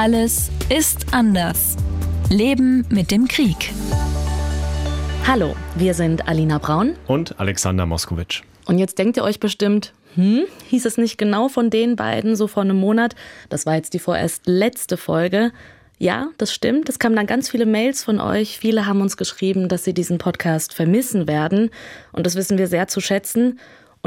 Alles ist anders. Leben mit dem Krieg. Hallo, wir sind Alina Braun und Alexander Moskowitsch. Und jetzt denkt ihr euch bestimmt, hm, hieß es nicht genau von den beiden so vor einem Monat? Das war jetzt die vorerst letzte Folge. Ja, das stimmt. Es kamen dann ganz viele Mails von euch. Viele haben uns geschrieben, dass sie diesen Podcast vermissen werden. Und das wissen wir sehr zu schätzen.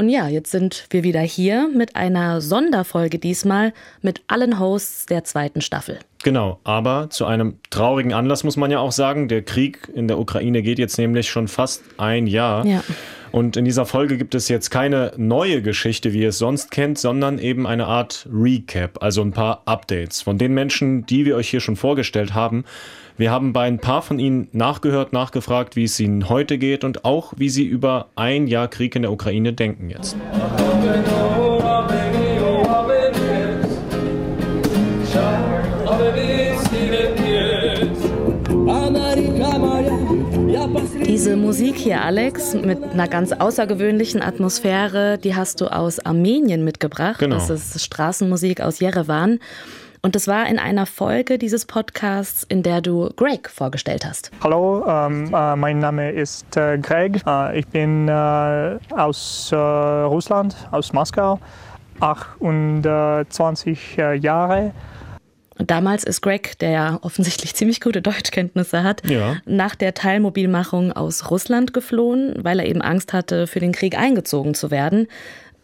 Und ja, jetzt sind wir wieder hier mit einer Sonderfolge diesmal mit allen Hosts der zweiten Staffel. Genau, aber zu einem traurigen Anlass muss man ja auch sagen, der Krieg in der Ukraine geht jetzt nämlich schon fast ein Jahr. Ja. Und in dieser Folge gibt es jetzt keine neue Geschichte, wie ihr es sonst kennt, sondern eben eine Art Recap, also ein paar Updates von den Menschen, die wir euch hier schon vorgestellt haben. Wir haben bei ein paar von ihnen nachgehört, nachgefragt, wie es ihnen heute geht und auch, wie sie über ein Jahr Krieg in der Ukraine denken jetzt. Diese Musik hier, Alex, mit einer ganz außergewöhnlichen Atmosphäre, die hast du aus Armenien mitgebracht. Genau. Das ist Straßenmusik aus Jerewan. Und das war in einer Folge dieses Podcasts, in der du Greg vorgestellt hast. Hallo, ähm, äh, mein Name ist äh, Greg. Äh, ich bin äh, aus äh, Russland, aus Moskau, 28 äh, Jahre. Und damals ist Greg, der ja offensichtlich ziemlich gute Deutschkenntnisse hat, ja. nach der Teilmobilmachung aus Russland geflohen, weil er eben Angst hatte, für den Krieg eingezogen zu werden.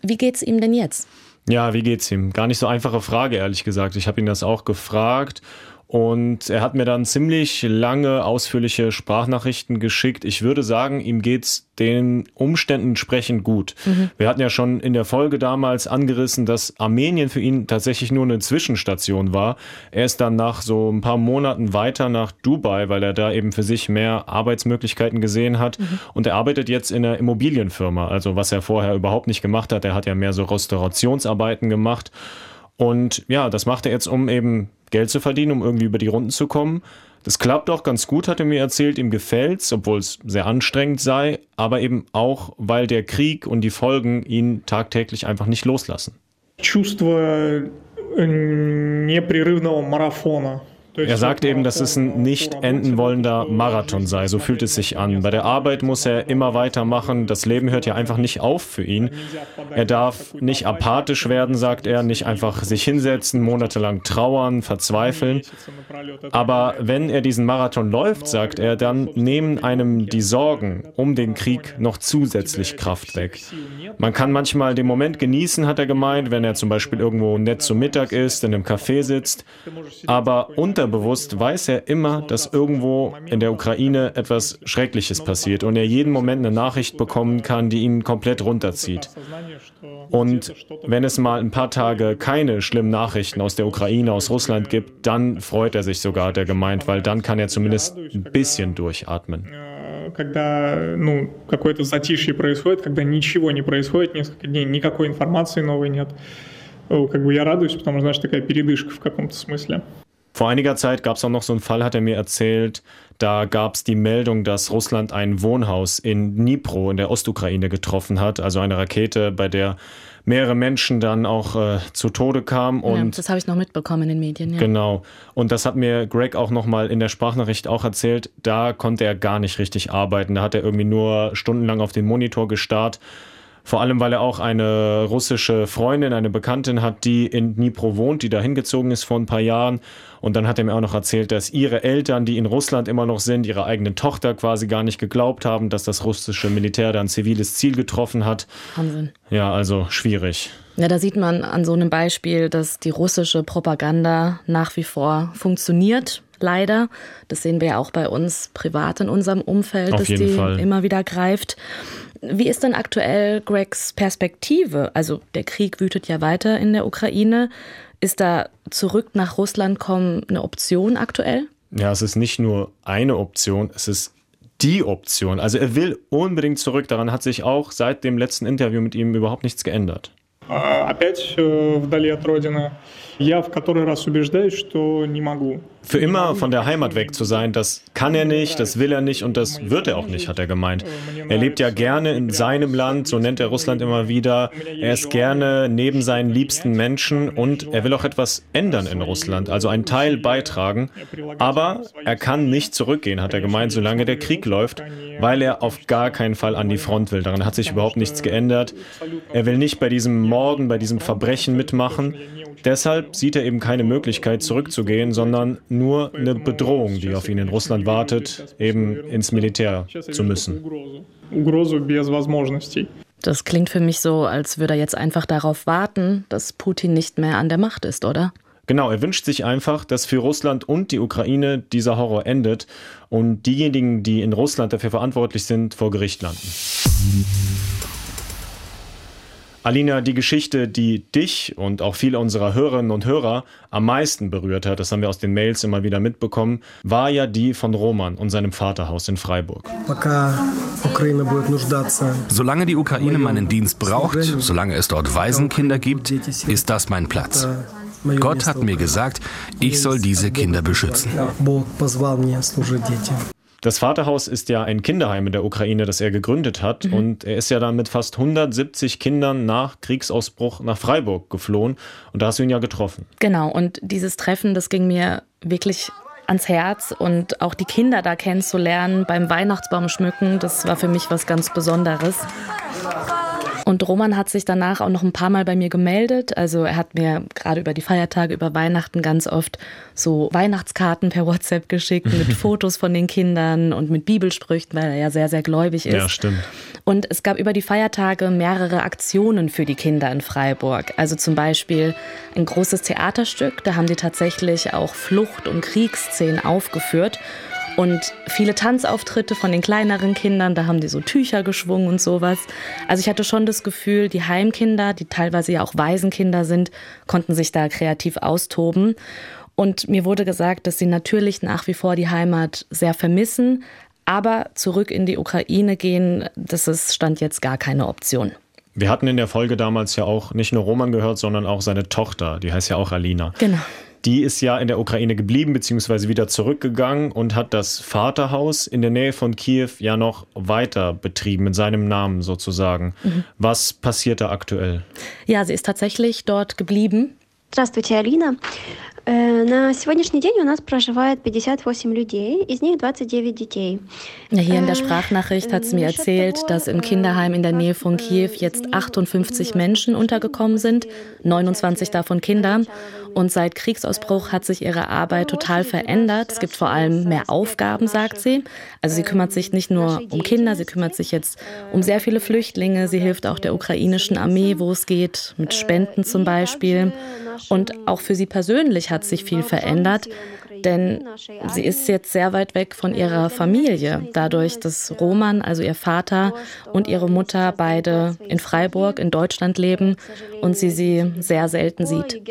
Wie geht's ihm denn jetzt? Ja, wie geht's ihm? Gar nicht so einfache Frage, ehrlich gesagt. Ich habe ihn das auch gefragt und er hat mir dann ziemlich lange, ausführliche Sprachnachrichten geschickt. Ich würde sagen, ihm geht's den Umständen entsprechend gut. Mhm. Wir hatten ja schon in der Folge damals angerissen, dass Armenien für ihn tatsächlich nur eine Zwischenstation war. Er ist dann nach so ein paar Monaten weiter nach Dubai, weil er da eben für sich mehr Arbeitsmöglichkeiten gesehen hat. Mhm. Und er arbeitet jetzt in einer Immobilienfirma, also was er vorher überhaupt nicht gemacht hat. Er hat ja mehr so Restaurationsarbeiten gemacht. Und ja, das macht er jetzt, um eben Geld zu verdienen, um irgendwie über die Runden zu kommen. Das klappt auch ganz gut, hat er mir erzählt. Ihm gefällt's, obwohl es sehr anstrengend sei, aber eben auch, weil der Krieg und die Folgen ihn tagtäglich einfach nicht loslassen. Чувство непрерывного марафона. Er sagt eben, dass es ein nicht enden wollender Marathon sei. So fühlt es sich an. Bei der Arbeit muss er immer weitermachen. Das Leben hört ja einfach nicht auf für ihn. Er darf nicht apathisch werden, sagt er, nicht einfach sich hinsetzen, monatelang trauern, verzweifeln. Aber wenn er diesen Marathon läuft, sagt er, dann nehmen einem die Sorgen um den Krieg noch zusätzlich Kraft weg. Man kann manchmal den Moment genießen, hat er gemeint, wenn er zum Beispiel irgendwo nett zu Mittag ist, in einem Café sitzt. Aber unter unterbewusst weiß er immer, dass irgendwo in der Ukraine etwas Schreckliches passiert und er jeden Moment eine Nachricht bekommen kann, die ihn komplett runterzieht. Und wenn es mal ein paar Tage keine schlimmen Nachrichten aus der Ukraine, aus Russland gibt, dann freut er sich sogar, hat er gemeint, weil dann kann er zumindest ein bisschen durchatmen. когда ну, какое-то затишье происходит, когда ничего не происходит несколько дней, никакой информации новой нет, как бы я радуюсь, потому что, знаешь, такая передышка в каком-то смысле. Vor einiger Zeit gab es auch noch so einen Fall, hat er mir erzählt, da gab es die Meldung, dass Russland ein Wohnhaus in Dnipro in der Ostukraine getroffen hat, also eine Rakete, bei der mehrere Menschen dann auch äh, zu Tode kamen. Und ja, das habe ich noch mitbekommen in den Medien. Ja. Genau. Und das hat mir Greg auch nochmal in der Sprachnachricht auch erzählt. Da konnte er gar nicht richtig arbeiten. Da hat er irgendwie nur stundenlang auf den Monitor gestarrt. Vor allem, weil er auch eine russische Freundin, eine Bekanntin hat, die in Dnipro wohnt, die da hingezogen ist vor ein paar Jahren. Und dann hat er mir auch noch erzählt, dass ihre Eltern, die in Russland immer noch sind, ihre eigene Tochter quasi gar nicht geglaubt haben, dass das russische Militär da ein ziviles Ziel getroffen hat. Wahnsinn. Ja, also schwierig. Ja, da sieht man an so einem Beispiel, dass die russische Propaganda nach wie vor funktioniert. Leider. Das sehen wir ja auch bei uns privat in unserem Umfeld, Auf dass die Fall. immer wieder greift. Wie ist denn aktuell Gregs Perspektive? Also der Krieg wütet ja weiter in der Ukraine. Ist da zurück nach Russland kommen eine Option aktuell? Ja, es ist nicht nur eine Option, es ist die Option. Also er will unbedingt zurück. Daran hat sich auch seit dem letzten Interview mit ihm überhaupt nichts geändert. Äh, für immer von der Heimat weg zu sein, das kann er nicht, das will er nicht und das wird er auch nicht, hat er gemeint. Er lebt ja gerne in seinem Land, so nennt er Russland immer wieder. Er ist gerne neben seinen liebsten Menschen und er will auch etwas ändern in Russland, also einen Teil beitragen. Aber er kann nicht zurückgehen, hat er gemeint, solange der Krieg läuft, weil er auf gar keinen Fall an die Front will. Daran hat sich überhaupt nichts geändert. Er will nicht bei diesem Morden, bei diesem Verbrechen mitmachen. Deshalb sieht er eben keine Möglichkeit zurückzugehen, sondern nur eine Bedrohung, die auf ihn in Russland wartet, eben ins Militär zu müssen. Das klingt für mich so, als würde er jetzt einfach darauf warten, dass Putin nicht mehr an der Macht ist, oder? Genau, er wünscht sich einfach, dass für Russland und die Ukraine dieser Horror endet und diejenigen, die in Russland dafür verantwortlich sind, vor Gericht landen. Alina, die Geschichte, die dich und auch viele unserer Hörerinnen und Hörer am meisten berührt hat, das haben wir aus den Mails immer wieder mitbekommen, war ja die von Roman und seinem Vaterhaus in Freiburg. Solange die Ukraine meinen Dienst braucht, solange es dort Waisenkinder gibt, ist das mein Platz. Gott hat mir gesagt, ich soll diese Kinder beschützen. Das Vaterhaus ist ja ein Kinderheim in der Ukraine, das er gegründet hat. Mhm. Und er ist ja dann mit fast 170 Kindern nach Kriegsausbruch nach Freiburg geflohen. Und da hast du ihn ja getroffen. Genau. Und dieses Treffen, das ging mir wirklich ans Herz. Und auch die Kinder da kennenzulernen beim Weihnachtsbaum schmücken, das war für mich was ganz Besonderes. Und Roman hat sich danach auch noch ein paar Mal bei mir gemeldet. Also er hat mir gerade über die Feiertage, über Weihnachten ganz oft so Weihnachtskarten per WhatsApp geschickt mit Fotos von den Kindern und mit Bibelsprüchen, weil er ja sehr, sehr gläubig ist. Ja, stimmt. Und es gab über die Feiertage mehrere Aktionen für die Kinder in Freiburg. Also zum Beispiel ein großes Theaterstück, da haben die tatsächlich auch Flucht- und Kriegsszenen aufgeführt. Und viele Tanzauftritte von den kleineren Kindern, da haben die so Tücher geschwungen und sowas. Also ich hatte schon das Gefühl, die Heimkinder, die teilweise ja auch Waisenkinder sind, konnten sich da kreativ austoben. Und mir wurde gesagt, dass sie natürlich nach wie vor die Heimat sehr vermissen, aber zurück in die Ukraine gehen, das ist stand jetzt gar keine Option. Wir hatten in der Folge damals ja auch nicht nur Roman gehört, sondern auch seine Tochter, die heißt ja auch Alina. Genau Die ist ja in der Ukraine geblieben, beziehungsweise wieder zurückgegangen und hat das Vaterhaus in der Nähe von Kiew ja noch weiter betrieben, in seinem Namen sozusagen. Mhm. Was passiert da aktuell? Ja, sie ist tatsächlich dort geblieben. Здравствуйте, Алина. На сегодняшний день у нас проживает 58 людей, из них 29 детей. Hier in der Sprachnachricht hat sie mir erzählt, dass im Kinderheim in der Nähe von Kiew jetzt 58 Menschen untergekommen sind, 29 davon Kinder. Und seit Kriegsausbruch hat sich ihre Arbeit total verändert. Es gibt vor allem mehr Aufgaben, sagt sie. Also sie kümmert sich nicht nur um Kinder, sie kümmert sich jetzt um sehr viele Flüchtlinge. Sie hilft auch der ukrainischen Armee, wo es geht, mit Spenden zum Beispiel. Und auch für sie persönlich hat sich viel verändert, denn sie ist jetzt sehr weit weg von ihrer Familie, dadurch, dass Roman, also ihr Vater und ihre Mutter beide in Freiburg in Deutschland leben und sie sie sehr selten sieht.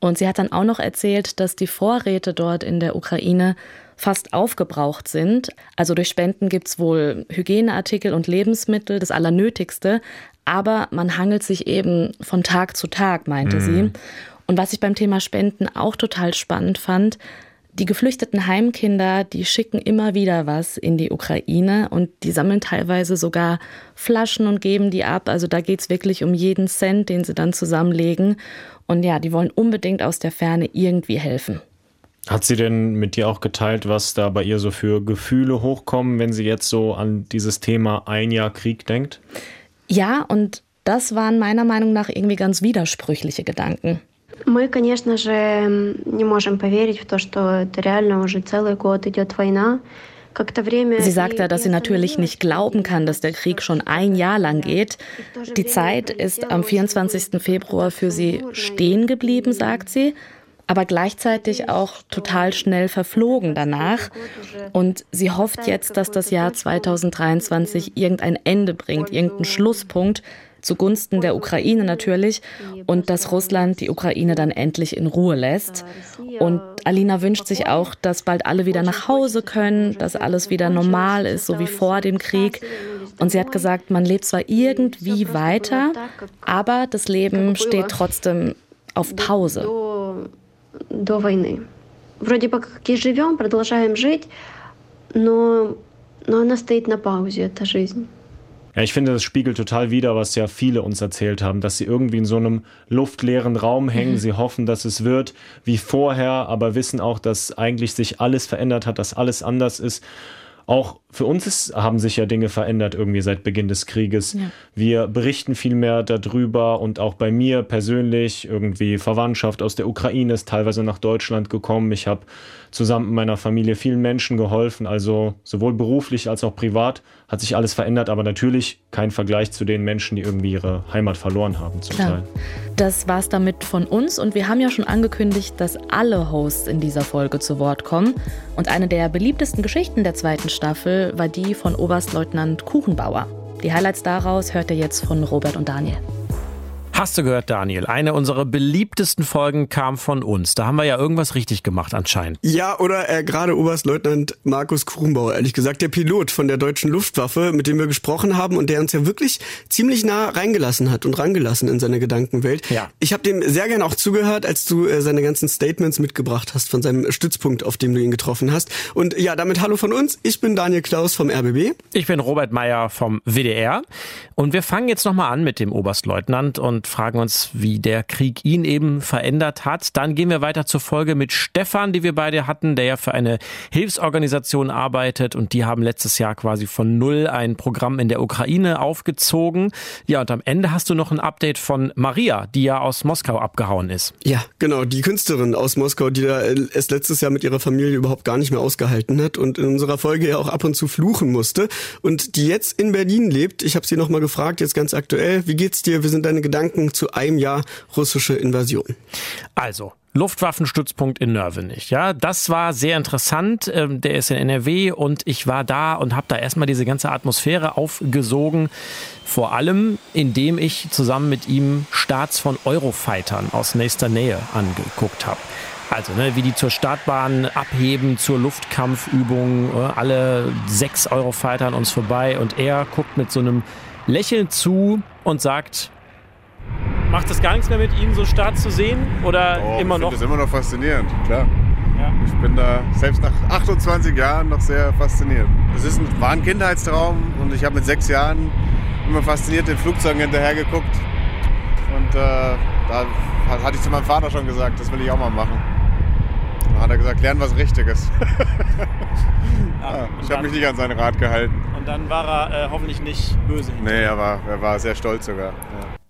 Und sie hat dann auch noch erzählt, dass die Vorräte dort in der Ukraine fast aufgebraucht sind. Also durch Spenden gibt es wohl Hygieneartikel und Lebensmittel, das Allernötigste. Aber man hangelt sich eben von Tag zu Tag, meinte mhm. sie. Und was ich beim Thema Spenden auch total spannend fand, die geflüchteten Heimkinder, die schicken immer wieder was in die Ukraine und die sammeln teilweise sogar Flaschen und geben die ab. Also da geht es wirklich um jeden Cent, den sie dann zusammenlegen. Und ja, die wollen unbedingt aus der Ferne irgendwie helfen. Hat sie denn mit dir auch geteilt, was da bei ihr so für Gefühle hochkommen, wenn sie jetzt so an dieses Thema ein Jahr Krieg denkt? Ja, und das waren meiner Meinung nach irgendwie ganz widersprüchliche Gedanken. Мы, конечно же, не можем поверить в то, что это реально уже целый год идет война. Sie sagt da, dass sie natürlich nicht glauben kann, dass der Krieg schon ein Jahr lang geht. Die Zeit ist am 24. Februar für sie stehen geblieben, sagt sie aber gleichzeitig auch total schnell verflogen danach. Und sie hofft jetzt, dass das Jahr 2023 irgendein Ende bringt, irgendeinen Schlusspunkt, zugunsten der Ukraine natürlich und dass Russland die Ukraine dann endlich in Ruhe lässt. Und Alina wünscht sich auch, dass bald alle wieder nach Hause können, dass alles wieder normal ist, so wie vor dem Krieg. Und sie hat gesagt, man lebt zwar irgendwie weiter, aber das Leben steht trotzdem auf Pause Вроде бы как и живем, продолжаем жить, но, но она стоит на паузе, эта жизнь. Ja, ich finde, das spiegelt total wider, was ja viele uns erzählt haben, dass sie irgendwie in so einem luftleeren Raum hängen. Mhm. Sie hoffen, dass es wird wie vorher, aber wissen auch, dass eigentlich sich alles verändert hat, dass alles anders ist. Auch für uns ist, haben sich ja Dinge verändert irgendwie seit Beginn des Krieges. Ja. Wir berichten viel mehr darüber und auch bei mir persönlich irgendwie Verwandtschaft aus der Ukraine ist teilweise nach Deutschland gekommen. Ich habe zusammen mit meiner Familie vielen Menschen geholfen, also sowohl beruflich als auch privat hat sich alles verändert, aber natürlich kein Vergleich zu den Menschen, die irgendwie ihre Heimat verloren haben zum Klar. Teil. Das war's damit von uns und wir haben ja schon angekündigt, dass alle Hosts in dieser Folge zu Wort kommen und eine der beliebtesten Geschichten der zweiten Staffel war die von Oberstleutnant Kuchenbauer. Die Highlights daraus hört ihr jetzt von Robert und Daniel. Hast du gehört, Daniel? Eine unserer beliebtesten Folgen kam von uns. Da haben wir ja irgendwas richtig gemacht anscheinend. Ja, oder äh, gerade Oberstleutnant Markus Krumbauer, ehrlich gesagt, der Pilot von der deutschen Luftwaffe, mit dem wir gesprochen haben und der uns ja wirklich ziemlich nah reingelassen hat und rangelassen in seine Gedankenwelt. Ja. Ich habe dem sehr gern auch zugehört, als du äh, seine ganzen Statements mitgebracht hast von seinem Stützpunkt, auf dem du ihn getroffen hast. Und ja, damit hallo von uns. Ich bin Daniel Klaus vom RBB. Ich bin Robert Meyer vom WDR. Und wir fangen jetzt nochmal an mit dem Oberstleutnant und und fragen uns, wie der Krieg ihn eben verändert hat. Dann gehen wir weiter zur Folge mit Stefan, die wir beide hatten, der ja für eine Hilfsorganisation arbeitet und die haben letztes Jahr quasi von null ein Programm in der Ukraine aufgezogen. Ja, und am Ende hast du noch ein Update von Maria, die ja aus Moskau abgehauen ist. Ja, genau, die Künstlerin aus Moskau, die da es letztes Jahr mit ihrer Familie überhaupt gar nicht mehr ausgehalten hat und in unserer Folge ja auch ab und zu fluchen musste und die jetzt in Berlin lebt. Ich habe sie noch mal gefragt, jetzt ganz aktuell, wie geht's dir? Wie sind deine Gedanken Gedanken zu einem Jahr russische Invasion? Also, Luftwaffenstützpunkt in Nörvenich. Ja, das war sehr interessant. Ähm, der ist in NRW und ich war da und habe da erstmal diese ganze Atmosphäre aufgesogen. Vor allem, indem ich zusammen mit ihm Starts von Eurofightern aus nächster Nähe angeguckt habe. Also, ne, wie die zur Startbahn abheben, zur Luftkampfübung, äh, alle sechs Eurofighter an uns vorbei und er guckt mit so einem Lächeln zu und sagt, Macht es gar nichts mehr mit Ihnen, so Start zu sehen? Oder Doch, immer noch? Das ist immer noch faszinierend, klar. Ja. Ich bin da selbst nach 28 Jahren noch sehr fasziniert. Es ist ein, war ein Kindheitstraum und ich habe mit sechs Jahren immer fasziniert den Flugzeugen hinterher geguckt. Und äh, da hatte ich zu meinem Vater schon gesagt, das will ich auch mal machen. Dann hat er gesagt, lern was Richtiges. ja, ich habe mich nicht an seinen Rat gehalten. Und dann war er äh, hoffentlich nicht böse. Nee, er war, er war sehr stolz sogar.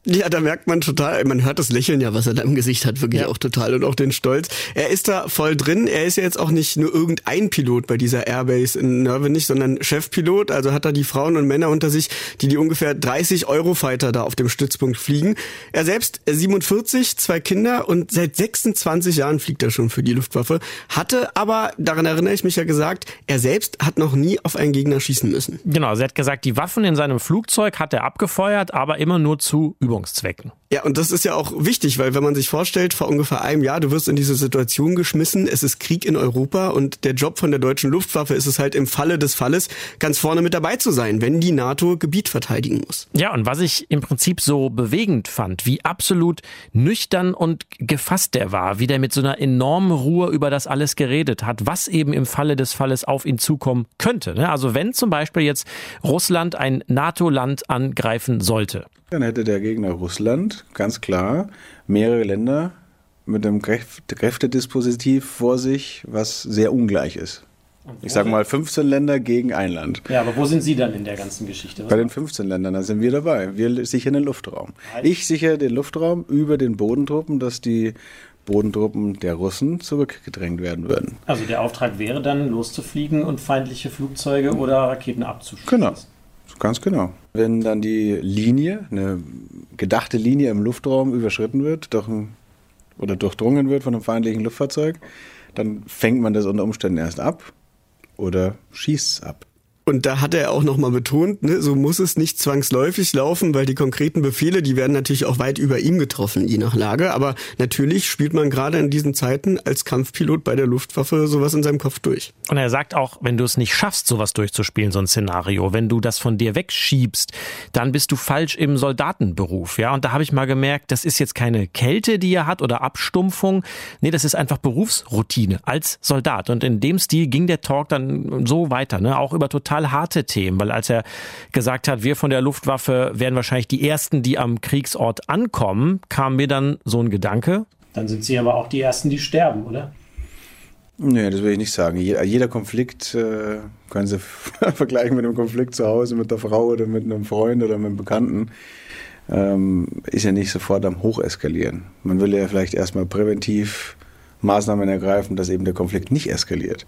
Ja. Da merkt man total, man hört das Lächeln ja, was er da im Gesicht hat, wirklich ja. auch total und auch den Stolz. Er ist da voll drin. Er ist ja jetzt auch nicht nur irgendein Pilot bei dieser Airbase in Nörvenich, sondern Chefpilot. Also hat er die Frauen und Männer unter sich, die die ungefähr 30 Eurofighter da auf dem Stützpunkt fliegen. Er selbst 47, zwei Kinder und seit 26 Jahren fliegt er schon für die Luftwaffe. Hatte aber, daran erinnere ich mich ja gesagt, er selbst hat noch nie auf einen Gegner schießen müssen. Genau, er hat gesagt, die Waffen in seinem Flugzeug hat er abgefeuert, aber immer nur zu Übungszwecken. Ja, und das ist ja auch wichtig, weil wenn man sich vorstellt, vor ungefähr einem Jahr, du wirst in diese Situation geschmissen, es ist Krieg in Europa und der Job von der deutschen Luftwaffe ist es halt im Falle des Falles ganz vorne mit dabei zu sein, wenn die NATO Gebiet verteidigen muss. Ja, und was ich im Prinzip so bewegend fand, wie absolut nüchtern und gefasst der war, wie der mit so einer enormen Ruhe über das alles geredet hat, was eben im Falle des Falles auf ihn zukommen könnte. Ne? Also wenn zum Beispiel jetzt Russland ein NATO-Land angreifen sollte. Dann hätte der Gegner Russland ganz klar mehrere Länder mit einem Kräftedispositiv vor sich, was sehr ungleich ist. Ich sage mal 15 Länder gegen ein Land. Ja, aber wo sind Sie dann in der ganzen Geschichte? Was Bei den 15 Ländern, da sind wir dabei. Wir sichern den Luftraum. Ich sichere den Luftraum über den Bodentruppen, dass die Bodentruppen der Russen zurückgedrängt werden würden. Also der Auftrag wäre dann loszufliegen und feindliche Flugzeuge oder Raketen abzuschießen. Genau. Ganz genau. Wenn dann die Linie, eine gedachte Linie im Luftraum überschritten wird durch ein, oder durchdrungen wird von einem feindlichen Luftfahrzeug, dann fängt man das unter Umständen erst ab oder schießt es ab. Und da hat er auch nochmal betont, ne, so muss es nicht zwangsläufig laufen, weil die konkreten Befehle, die werden natürlich auch weit über ihm getroffen, je nach Lage. Aber natürlich spielt man gerade in diesen Zeiten als Kampfpilot bei der Luftwaffe sowas in seinem Kopf durch. Und er sagt auch, wenn du es nicht schaffst, sowas durchzuspielen, so ein Szenario, wenn du das von dir wegschiebst, dann bist du falsch im Soldatenberuf. Ja, und da habe ich mal gemerkt, das ist jetzt keine Kälte, die er hat oder Abstumpfung. Nee, das ist einfach Berufsroutine als Soldat. Und in dem Stil ging der Talk dann so weiter, ne? auch über total total harte Themen, weil als er gesagt hat, wir von der Luftwaffe wären wahrscheinlich die Ersten, die am Kriegsort ankommen, kam mir dann so ein Gedanke. Dann sind Sie aber auch die Ersten, die sterben, oder? Nee, das will ich nicht sagen. Jeder Konflikt äh, können Sie vergleichen mit einem Konflikt zu Hause mit der Frau oder mit einem Freund oder mit einem Bekannten. Ähm, ist ja nicht sofort am Hocheskalieren. Man will ja vielleicht erstmal präventiv Maßnahmen ergreifen, dass eben der Konflikt nicht eskaliert.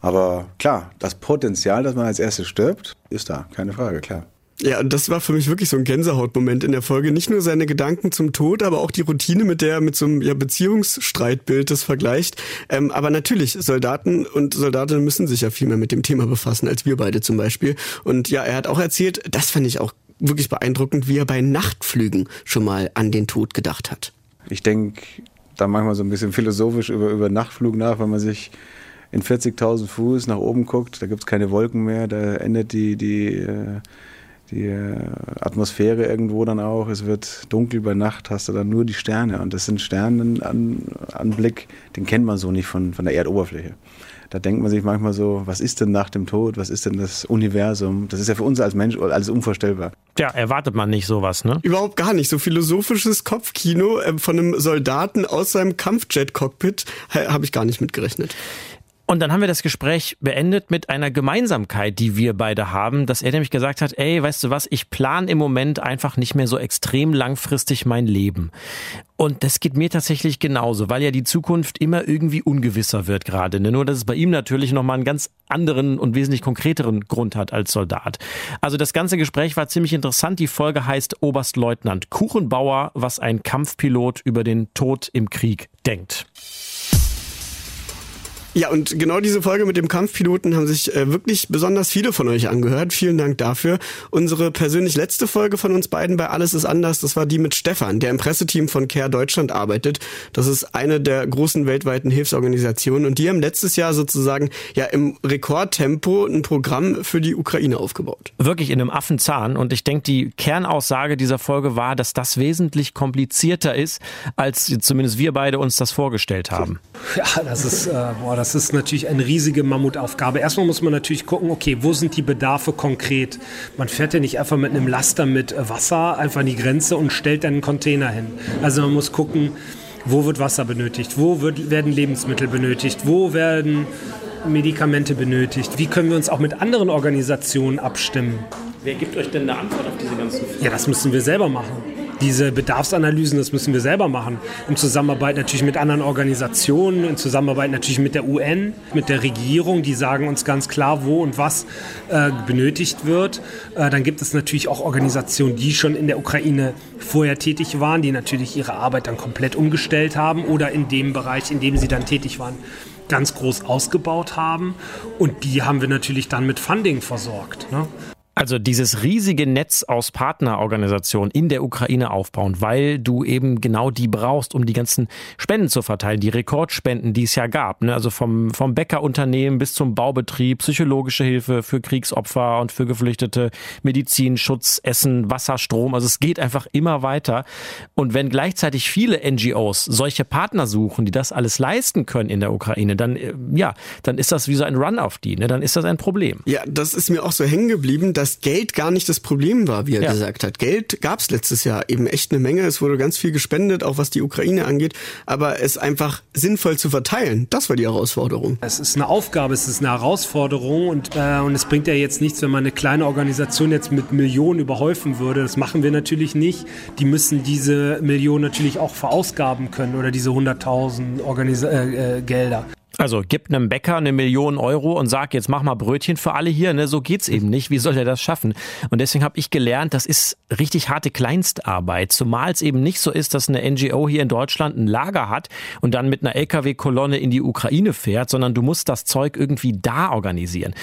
Aber klar, das Potenzial, dass man als erstes stirbt, ist da, keine Frage, klar. Ja, das war für mich wirklich so ein Gänsehautmoment in der Folge. Nicht nur seine Gedanken zum Tod, aber auch die Routine, mit der er mit so einem ja, Beziehungsstreitbild das vergleicht. Ähm, aber natürlich, Soldaten und Soldatinnen müssen sich ja viel mehr mit dem Thema befassen, als wir beide zum Beispiel. Und ja, er hat auch erzählt, das fand ich auch wirklich beeindruckend, wie er bei Nachtflügen schon mal an den Tod gedacht hat. Ich denke da manchmal so ein bisschen philosophisch über, über Nachtflug nach, wenn man sich in 40.000 Fuß nach oben guckt, da gibt es keine Wolken mehr, da endet die, die, äh, die äh, Atmosphäre irgendwo dann auch. Es wird dunkel bei Nacht, hast du dann nur die Sterne. Und das sind Sternenanblick, den kennt man so nicht von, von der Erdoberfläche. Da denkt man sich manchmal so, was ist denn nach dem Tod? Was ist denn das Universum? Das ist ja für uns als Mensch alles unvorstellbar. Ja, erwartet man nicht sowas, ne? Überhaupt gar nicht. So philosophisches Kopfkino äh, von einem Soldaten aus seinem Kampfjet-Cockpit habe ich gar nicht mitgerechnet. Und dann haben wir das Gespräch beendet mit einer Gemeinsamkeit, die wir beide haben, dass er nämlich gesagt hat, ey, weißt du was, ich plane im Moment einfach nicht mehr so extrem langfristig mein Leben. Und das geht mir tatsächlich genauso, weil ja die Zukunft immer irgendwie ungewisser wird gerade. Ne? Nur, dass es bei ihm natürlich nochmal einen ganz anderen und wesentlich konkreteren Grund hat als Soldat. Also das ganze Gespräch war ziemlich interessant. Die Folge heißt Oberstleutnant Kuchenbauer, was ein Kampfpilot über den Tod im Krieg denkt. Ja, und genau diese Folge mit dem Kampfpiloten haben sich äh, wirklich besonders viele von euch angehört. Vielen Dank dafür. Unsere persönlich letzte Folge von uns beiden bei Alles ist anders, das war die mit Stefan, der im Presseteam von Care Deutschland arbeitet. Das ist eine der großen weltweiten Hilfsorganisationen und die haben letztes Jahr sozusagen ja im Rekordtempo ein Programm für die Ukraine aufgebaut. Wirklich in einem Affenzahn und ich denke, die Kernaussage dieser Folge war, dass das wesentlich komplizierter ist, als zumindest wir beide uns das vorgestellt haben. Ja, das ist, äh, boah, das ist natürlich eine riesige Mammutaufgabe. Erstmal muss man natürlich gucken, okay, wo sind die Bedarfe konkret? Man fährt ja nicht einfach mit einem Laster mit Wasser einfach an die Grenze und stellt dann einen Container hin. Also man muss gucken, wo wird Wasser benötigt, wo wird, werden Lebensmittel benötigt, wo werden Medikamente benötigt, wie können wir uns auch mit anderen Organisationen abstimmen. Wer gibt euch denn eine Antwort auf diese ganzen Fragen? Ja, das müssen wir selber machen. Diese Bedarfsanalysen, das müssen wir selber machen. In Zusammenarbeit natürlich mit anderen Organisationen, in Zusammenarbeit natürlich mit der UN, mit der Regierung, die sagen uns ganz klar, wo und was äh, benötigt wird. Äh, dann gibt es natürlich auch Organisationen, die schon in der Ukraine vorher tätig waren, die natürlich ihre Arbeit dann komplett umgestellt haben oder in dem Bereich, in dem sie dann tätig waren, ganz groß ausgebaut haben. Und die haben wir natürlich dann mit Funding versorgt. Ne? Also dieses riesige Netz aus Partnerorganisationen in der Ukraine aufbauen, weil du eben genau die brauchst, um die ganzen Spenden zu verteilen, die Rekordspenden, die es ja gab. Ne? Also vom, vom Bäckerunternehmen bis zum Baubetrieb, psychologische Hilfe für Kriegsopfer und für Geflüchtete, Medizin, Schutz, Essen, Wasser, Strom. Also es geht einfach immer weiter. Und wenn gleichzeitig viele NGOs solche Partner suchen, die das alles leisten können in der Ukraine, dann, äh, ja, dann ist das wie so ein Run auf die. Ne? Dann ist das ein Problem. Ja, das ist mir auch so hängen geblieben, dass dass Geld gar nicht das Problem war, wie er ja. gesagt hat. Geld gab es letztes Jahr eben echt eine Menge. Es wurde ganz viel gespendet, auch was die Ukraine angeht. Aber es einfach sinnvoll zu verteilen, das war die Herausforderung. Es ist eine Aufgabe, es ist eine Herausforderung und, äh, und es bringt ja jetzt nichts, wenn man eine kleine Organisation jetzt mit Millionen überhäufen würde. Das machen wir natürlich nicht. Die müssen diese Millionen natürlich auch verausgaben können oder diese 100.000 Organis äh, äh, Gelder. Also gibt einem Bäcker eine Million Euro und sagt, jetzt mach mal Brötchen für alle hier. Ne? So geht's eben nicht. Wie soll er das schaffen? Und deswegen habe ich gelernt, das ist richtig harte Kleinstarbeit. Zumal es eben nicht so ist, dass eine NGO hier in Deutschland ein Lager hat und dann mit einer LKW-Kolonne in die Ukraine fährt, sondern du musst das Zeug irgendwie da organisieren.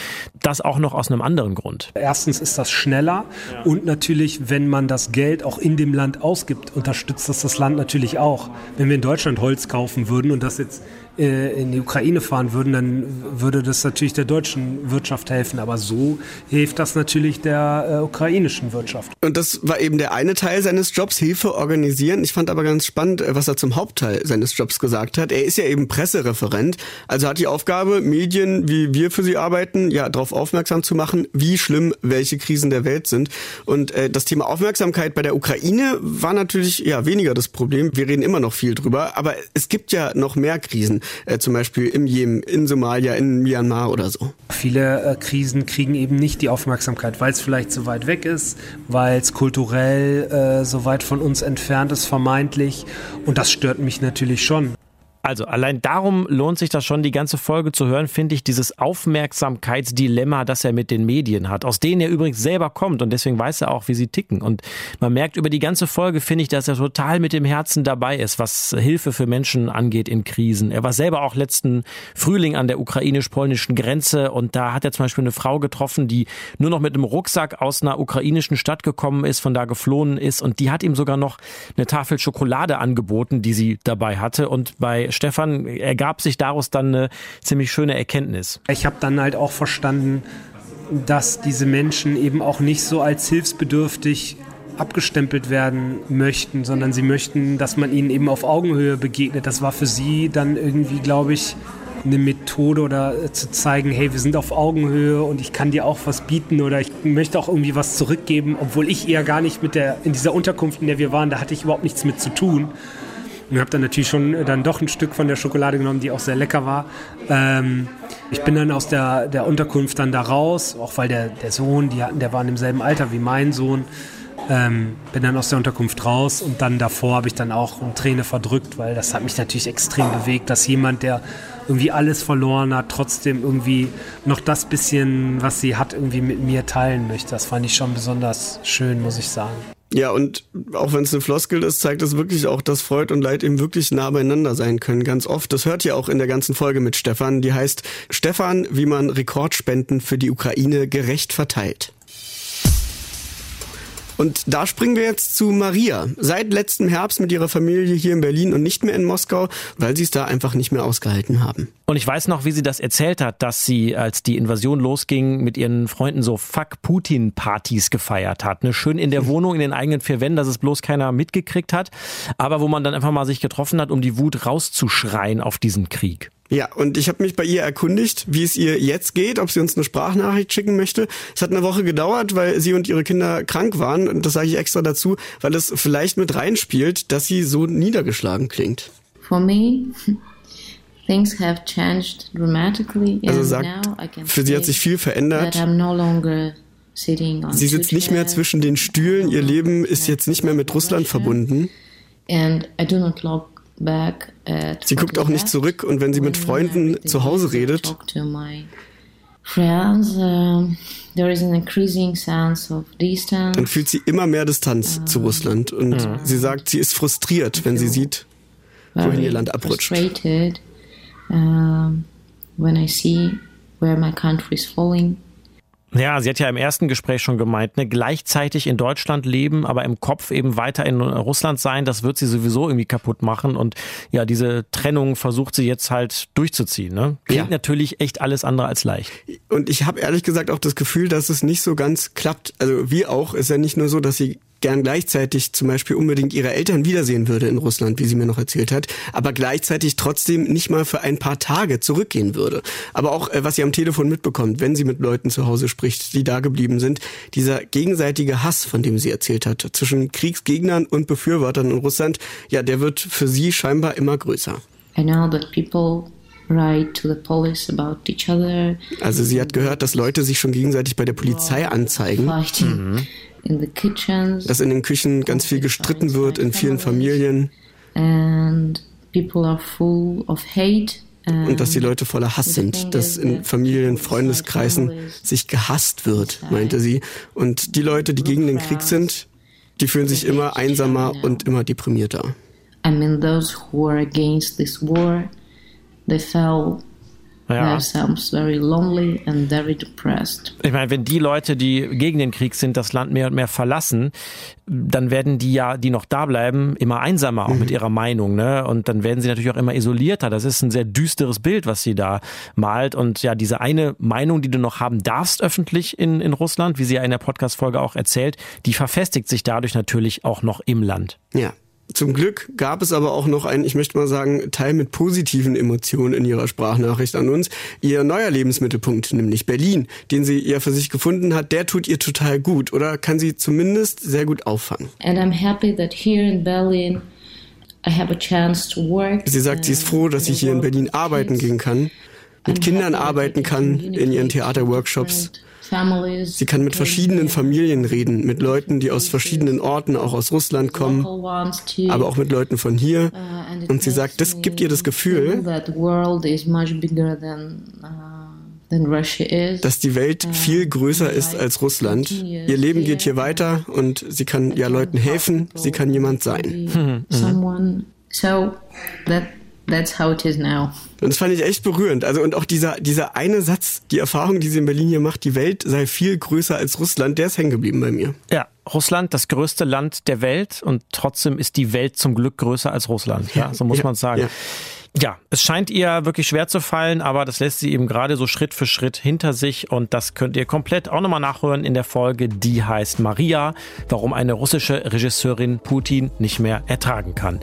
Das auch noch aus einem anderen Grund. Erstens ist das schneller ja. und natürlich, wenn man das Geld auch in dem Land ausgibt, unterstützt das das Land natürlich auch. Wenn wir in Deutschland Holz kaufen würden und das jetzt in die Ukraine fahren würden, dann würde das natürlich der deutschen Wirtschaft helfen. Aber so hilft das natürlich der äh, ukrainischen Wirtschaft. Und das war eben der eine Teil seines Jobs, Hilfe organisieren. Ich fand aber ganz spannend, äh, was er zum Hauptteil seines Jobs gesagt hat. Er ist ja eben Pressereferent, also hat die Aufgabe, Medien, wie wir für sie arbeiten, ja, darauf aufmerksam zu machen, wie schlimm welche Krisen der Welt sind. Und äh, das Thema Aufmerksamkeit bei der Ukraine war natürlich ja weniger das Problem. Wir reden immer noch viel drüber, aber es gibt ja noch mehr Krisen äh, zum Beispiel im Jemen, in Somalia, in Myanmar oder so. Viele äh, Krisen kriegen eben nicht die Aufmerksamkeit, weil es vielleicht so weit weg ist, weil es kulturell äh, so weit von uns entfernt ist, vermeintlich. Und das stört mich natürlich schon. Also allein darum lohnt sich das schon, die ganze Folge zu hören, finde ich, dieses Aufmerksamkeitsdilemma, das er mit den Medien hat, aus denen er übrigens selber kommt und deswegen weiß er auch, wie sie ticken. Und man merkt über die ganze Folge, finde ich, dass er total mit dem Herzen dabei ist, was Hilfe für Menschen angeht in Krisen. Er war selber auch letzten Frühling an der ukrainisch-polnischen Grenze und da hat er zum Beispiel eine Frau getroffen, die nur noch mit einem Rucksack aus einer ukrainischen Stadt gekommen ist, von da geflohen ist und die hat ihm sogar noch eine Tafel Schokolade angeboten, die sie dabei hatte und bei Stefan, ergab sich daraus dann eine ziemlich schöne Erkenntnis. Ich habe dann halt auch verstanden, dass diese Menschen eben auch nicht so als hilfsbedürftig abgestempelt werden möchten, sondern sie möchten, dass man ihnen eben auf Augenhöhe begegnet. Das war für sie dann irgendwie, glaube ich, eine Methode oder äh, zu zeigen, hey, wir sind auf Augenhöhe und ich kann dir auch was bieten oder ich möchte auch irgendwie was zurückgeben, obwohl ich eher gar nicht mit der, in dieser Unterkunft, in der wir waren, da hatte ich überhaupt nichts mit zu tun. Und habe dann natürlich schon äh, dann doch ein Stück von der Schokolade genommen, die auch sehr lecker war. Ähm, ich bin dann aus der, der Unterkunft dann da raus, auch weil der, der Sohn, die hatten, der war in demselben Alter wie mein Sohn. Ähm, bin dann aus der Unterkunft raus und dann davor habe ich dann auch eine Träne verdrückt, weil das hat mich natürlich extrem bewegt, dass jemand, der irgendwie alles verloren hat, trotzdem irgendwie noch das bisschen, was sie hat, irgendwie mit mir teilen möchte. Das fand ich schon besonders schön, muss ich sagen. Ja, und auch wenn es eine Floskel ist, zeigt es wirklich auch, dass Freud und Leid eben wirklich nah beieinander sein können, ganz oft. Das hört ihr auch in der ganzen Folge mit Stefan. Die heißt Stefan, wie man Rekordspenden für die Ukraine gerecht verteilt. Und da springen wir jetzt zu Maria. Seit letztem Herbst mit ihrer Familie hier in Berlin und nicht mehr in Moskau, weil sie es da einfach nicht mehr ausgehalten haben. Und ich weiß noch, wie sie das erzählt hat, dass sie, als die Invasion losging, mit ihren Freunden so Fuck Putin-Partys gefeiert hat. Ne? Schön in der Wohnung, in den eigenen vier Wänden, dass es bloß keiner mitgekriegt hat. Aber wo man dann einfach mal sich getroffen hat, um die Wut rauszuschreien auf diesen Krieg. Ja, und ich habe mich bei ihr erkundigt, wie es ihr jetzt geht, ob sie uns eine Sprachnachricht schicken möchte. Es hat eine Woche gedauert, weil sie und ihre Kinder krank waren. Und das sage ich extra dazu, weil es vielleicht mit reinspielt, dass sie so niedergeschlagen klingt. For me, things have changed dramatically. Also sagt, für sie hat sich viel verändert. Sie sitzt nicht mehr zwischen den Stühlen. Ihr Leben ist jetzt nicht mehr mit Russland verbunden. And I do not Sie guckt auch nicht zurück und wenn sie mit Freunden zu Hause redet, dann fühlt sie immer mehr Distanz zu Russland und sie sagt, sie ist frustriert, wenn sie sieht, wohin ihr Land abrutscht. When I see where my country is falling. Ja, sie hat ja im ersten Gespräch schon gemeint, ne, gleichzeitig in Deutschland leben, aber im Kopf eben weiter in Russland sein, das wird sie sowieso irgendwie kaputt machen. Und ja, diese Trennung versucht sie jetzt halt durchzuziehen. Ne? Klingt ja. natürlich echt alles andere als leicht. Und ich habe ehrlich gesagt auch das Gefühl, dass es nicht so ganz klappt. Also wie auch, ist ja nicht nur so, dass sie gern gleichzeitig zum Beispiel unbedingt ihre Eltern wiedersehen würde in Russland, wie sie mir noch erzählt hat, aber gleichzeitig trotzdem nicht mal für ein paar Tage zurückgehen würde. Aber auch, äh, was sie am Telefon mitbekommt, wenn sie mit Leuten zu Hause spricht, die da geblieben sind, dieser gegenseitige Hass, von dem sie erzählt hat, zwischen Kriegsgegnern und Befürwortern in Russland, ja, der wird für sie scheinbar immer größer. I know that people also sie hat gehört, dass Leute sich schon gegenseitig bei der Polizei anzeigen. Mhm dass in den Küchen ganz viel gestritten wird in vielen Familien. And people are full of hate und dass die Leute voller Hass sind, dass in Familien, Freundeskreisen sich gehasst wird, meinte sie. Und die Leute, die gegen den Krieg sind, die fühlen sich immer einsamer und immer deprimierter. I mean, those who are against this war, they felt Ja. themselves very lonely and very depressed. Ich meine, wenn die Leute, die gegen den Krieg sind, das Land mehr und mehr verlassen, dann werden die ja, die noch da bleiben, immer einsamer, auch mit ihrer Meinung, ne? Und dann werden sie natürlich auch immer isolierter. Das ist ein sehr düsteres Bild, was sie da malt. Und ja, diese eine Meinung, die du noch haben darfst öffentlich in, in Russland, wie sie ja in der Podcast-Folge auch erzählt, die verfestigt sich dadurch natürlich auch noch im Land. Ja. Zum Glück gab es aber auch noch einen, ich möchte mal sagen, Teil mit positiven Emotionen in ihrer Sprachnachricht an uns. Ihr neuer Lebensmittelpunkt, nämlich Berlin, den sie ja für sich gefunden hat, der tut ihr total gut oder kann sie zumindest sehr gut auffangen. And I'm happy that here in Berlin I have a chance to work. Sie sagt, sie ist froh, dass sie hier in Berlin arbeiten gehen kann, mit Kindern arbeiten kann in ihren Theaterworkshops. Sie kann mit verschiedenen Familien reden, mit Leuten, die aus verschiedenen Orten, auch aus Russland kommen, aber auch mit Leuten von hier. Uh, Und sie sagt, das gibt ihr das Gefühl, uh, dass die Welt viel größer ist als Russland. Ihr Leben geht hier weiter und sie kann ja Leuten helfen, sie kann jemand sein. So that that's how it is now. Und das fand ich echt berührend. Also und auch dieser, dieser eine Satz, die Erfahrung, die sie in Berlin hier macht, die Welt sei viel größer als Russland, der ist hängen geblieben bei mir. Ja, Russland, das größte Land der Welt und trotzdem ist die Welt zum Glück größer als Russland. Ja, so muss Ja, man sagen. ja. Ja, es scheint ihr wirklich schwer zu fallen, aber das lässt sie eben gerade so Schritt für Schritt hinter sich und das könnt ihr komplett auch nochmal nachhören in der Folge, die heißt Maria, warum eine russische Regisseurin Putin nicht mehr ertragen kann.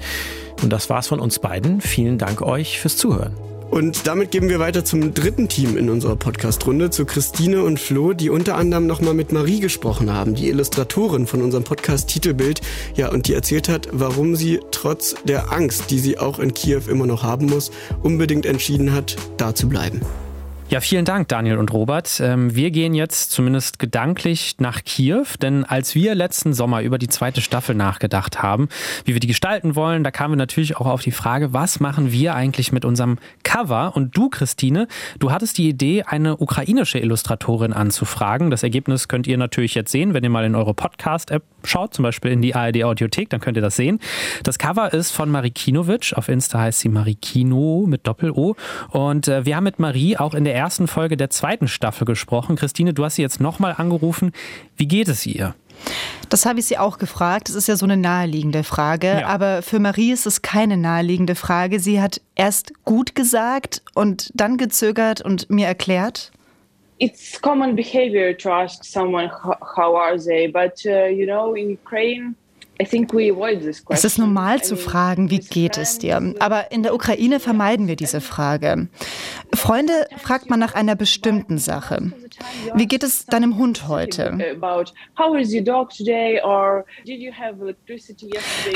Und das war's von uns beiden. Vielen Dank euch fürs Zuhören. Und damit geben wir weiter zum dritten Team in unserer Podcast-Runde, zu Christine und Flo, die unter anderem nochmal mit Marie gesprochen haben, die Illustratorin von unserem Podcast Titelbild. Ja, und die erzählt hat, warum sie trotz der Angst, die sie auch in Kiew immer noch haben muss, unbedingt entschieden hat, da zu bleiben. Ja, vielen Dank, Daniel und Robert. Ähm, Wir gehen jetzt zumindest gedanklich nach Kiew, denn als wir letzten Sommer über die zweite Staffel nachgedacht haben, wie wir die gestalten wollen, da kamen wir natürlich auch auf die Frage, was machen wir eigentlich mit unserem Cover? Und du, Christine, du hattest die Idee, eine ukrainische Illustratorin anzufragen. Das Ergebnis könnt ihr natürlich jetzt sehen, wenn ihr mal in eure Podcast-App schaut, zum Beispiel in die ARD Audiothek, dann könnt ihr das sehen. Das Cover ist von Marie Kinovic. Auf Insta heißt sie Marie Kino mit Doppel-O. Und äh, wir haben mit Marie auch in der ersten Folge der zweiten Staffel gesprochen. Christine, du hast sie jetzt nochmal angerufen. Wie geht es ihr? Das habe ich sie auch gefragt. Das ist ja so eine naheliegende Frage. Ja. Aber für Marie ist es keine naheliegende Frage. Sie hat erst gut gesagt und dann gezögert und mir erklärt. it's common behavior to ask someone how, are they but uh, you know in ukraine Es ist normal zu fragen, wie geht es dir? Aber in der Ukraine vermeiden wir diese Frage. Freunde fragt man nach einer bestimmten Sache. Wie geht es deinem Hund heute?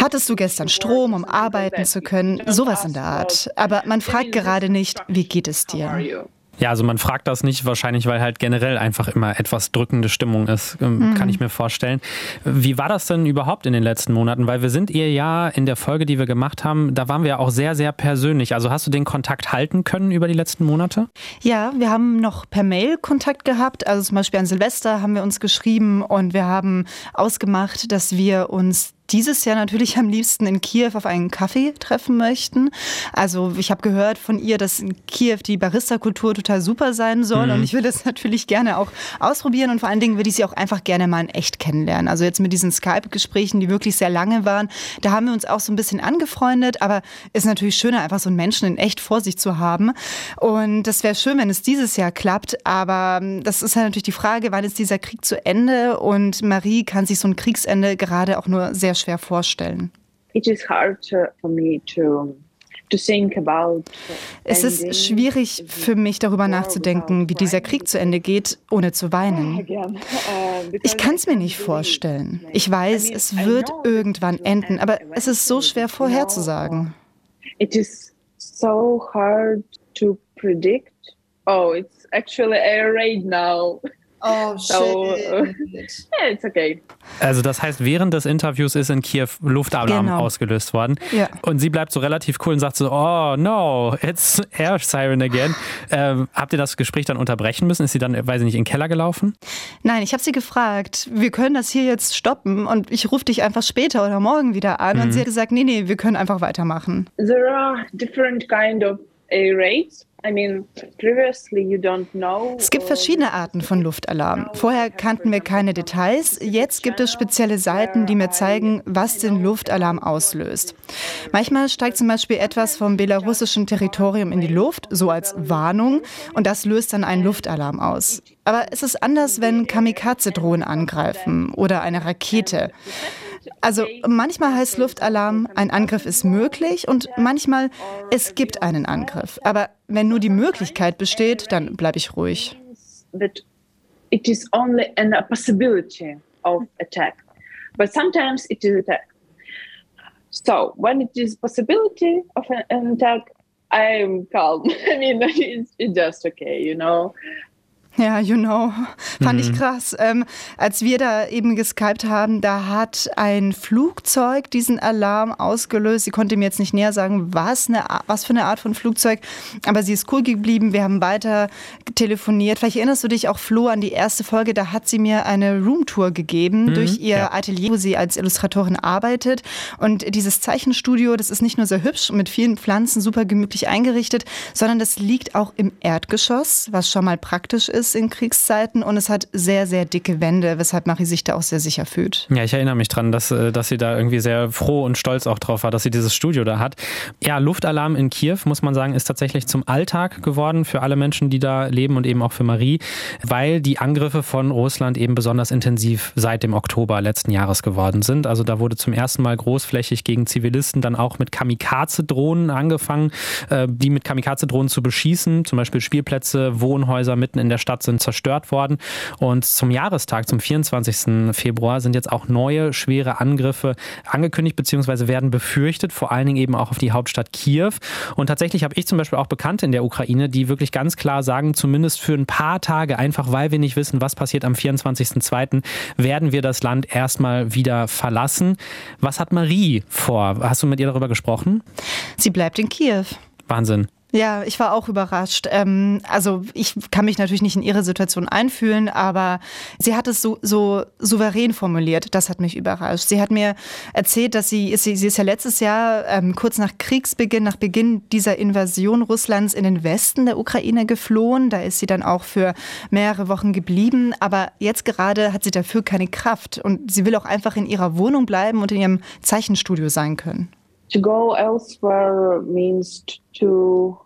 Hattest du gestern Strom, um arbeiten zu können? Sowas in der Art. Aber man fragt gerade nicht, wie geht es dir? Ja, also man fragt das nicht wahrscheinlich, weil halt generell einfach immer etwas drückende Stimmung ist, ähm, Mhm. kann ich mir vorstellen. Wie war das denn überhaupt in den letzten Monaten? Weil wir sind ihr ja in der Folge, die wir gemacht haben, da waren wir ja auch sehr, sehr persönlich. Also hast du den Kontakt halten können über die letzten Monate? Ja, wir haben noch per Mail Kontakt gehabt. Also zum Beispiel an Silvester haben wir uns geschrieben und wir haben ausgemacht, dass wir uns dieses Jahr natürlich am liebsten in Kiew auf einen Kaffee treffen möchten. Also ich habe gehört von ihr, dass in Kiew die Barista-Kultur total super sein soll Mhm. und ich würde es natürlich gerne auch ausprobieren und vor allen Dingen würde ich sie auch einfach gerne mal in echt kennenlernen. Also jetzt mit diesen Skype-Gesprächen, die wirklich sehr lange waren, da haben wir uns auch so ein bisschen angefreundet, aber ist natürlich schöner, einfach so einen Menschen in echt vor sich zu haben. Und das wäre schön, wenn es dieses Jahr klappt, aber ähm, das ist halt natürlich die Frage, wann ist dieser Krieg zu Ende? Und Marie kann sich so ein Kriegsende gerade auch nur sehr schwer vorstellen. it is hard for me to Es ist schwierig für mich darüber nachzudenken, wie dieser Krieg zu Ende geht, ohne zu weinen. uh, Ich kann es mir nicht vorstellen. Ich weiß, es wird irgendwann enden, aber es ist so schwer vorherzusagen. it is so hard to predict oh it's actually a raid now Oh, So, shit. yeah, it's okay. Also das heißt, während des Interviews ist in Kiew Luftalarm Genau. ausgelöst worden. Ja. Und sie bleibt so relativ cool und sagt so, oh no, it's air siren again. Ähm, habt ihr das Gespräch dann unterbrechen müssen? Ist sie dann, weiß ich nicht, in den Keller gelaufen? Nein, ich habe sie gefragt, wir können das hier jetzt stoppen und ich rufe dich einfach später oder morgen wieder an. Und Mhm. sie hat gesagt, nee, nee, wir können einfach weitermachen. There are different kind of air Es gibt verschiedene Arten von Luftalarm. Vorher kannten wir keine Details. Jetzt gibt es spezielle Seiten, die mir zeigen, was den Luftalarm auslöst. Manchmal steigt zum Beispiel etwas vom belarussischen Territorium in die Luft, so als Warnung, und das löst dann einen Luftalarm aus. Aber es ist anders, wenn Kamikaze-Drohnen angreifen oder eine Rakete. Also manchmal heißt Luftalarm, ein Angriff ist möglich und manchmal, es gibt einen Angriff. Aber wenn nur die Möglichkeit besteht, dann bleibe ich ruhig. it is only a possibility of attack, but sometimes it is attack. So when it is possibility of an attack, I am calm. I mean, it's, it's just okay, you know. Ja, you know, fand ich Mhm. krass. Ähm, als wir da eben geskypt haben, da hat ein Flugzeug diesen Alarm ausgelöst. Sie konnte mir jetzt nicht näher sagen, was, eine, was für eine Art von Flugzeug, aber sie ist cool geblieben. Wir haben weiter telefoniert. Vielleicht erinnerst du dich auch, Flo, an die erste Folge. Da hat sie mir eine Roomtour gegeben Mhm, durch ihr ja. Atelier, wo sie als Illustratorin arbeitet. Und dieses Zeichenstudio, das ist nicht nur sehr hübsch mit vielen Pflanzen, super gemütlich eingerichtet, sondern das liegt auch im Erdgeschoss, was schon mal praktisch ist in Kriegszeiten. Und es hat sehr, sehr dicke Wände, weshalb Marie sich da auch sehr sicher fühlt. Ja, ich erinnere mich dran, dass, äh, dass sie da irgendwie sehr froh und stolz auch drauf war, dass sie dieses Studio da hat. Ja, Luftalarm in Kiew, muss man sagen, ist tatsächlich zum Alltag geworden für alle Menschen, die da leben und eben auch für Marie, weil die Angriffe von Russland eben besonders intensiv seit dem Oktober letzten Jahres geworden sind. Also da wurde zum ersten Mal großflächig gegen Zivilisten dann auch mit Kamikaze-Drohnen angefangen, äh, die mit Kamikaze-Drohnen zu beschießen. Zum Beispiel Spielplätze, Wohnhäuser mitten in der Stadt sind zerstört worden. Und zum Jahrestag, zum 24. Februar, sind jetzt auch neue schwere Angriffe angekündigt bzw. werden befürchtet, vor allen Dingen eben auch auf die Hauptstadt Kiew. Und tatsächlich habe ich zum Beispiel auch Bekannte in der Ukraine, die wirklich ganz klar sagen, zumindest für ein paar Tage, einfach weil wir nicht wissen, was passiert am 24.02., werden wir das Land erstmal wieder verlassen. Was hat Marie vor? Hast du mit ihr darüber gesprochen? Sie bleibt in Kiew. Wahnsinn. Ja, ich war auch überrascht. Ähm, also ich kann mich natürlich nicht in ihre Situation einfühlen, aber sie hat es so, so souverän formuliert. Das hat mich überrascht. Sie hat mir erzählt, dass sie, sie, sie ist ja letztes Jahr ähm, kurz nach Kriegsbeginn, nach Beginn dieser Invasion Russlands in den Westen der Ukraine geflohen. Da ist sie dann auch für mehrere Wochen geblieben. Aber jetzt gerade hat sie dafür keine Kraft und sie will auch einfach in ihrer Wohnung bleiben und in ihrem Zeichenstudio sein können. To go elsewhere means to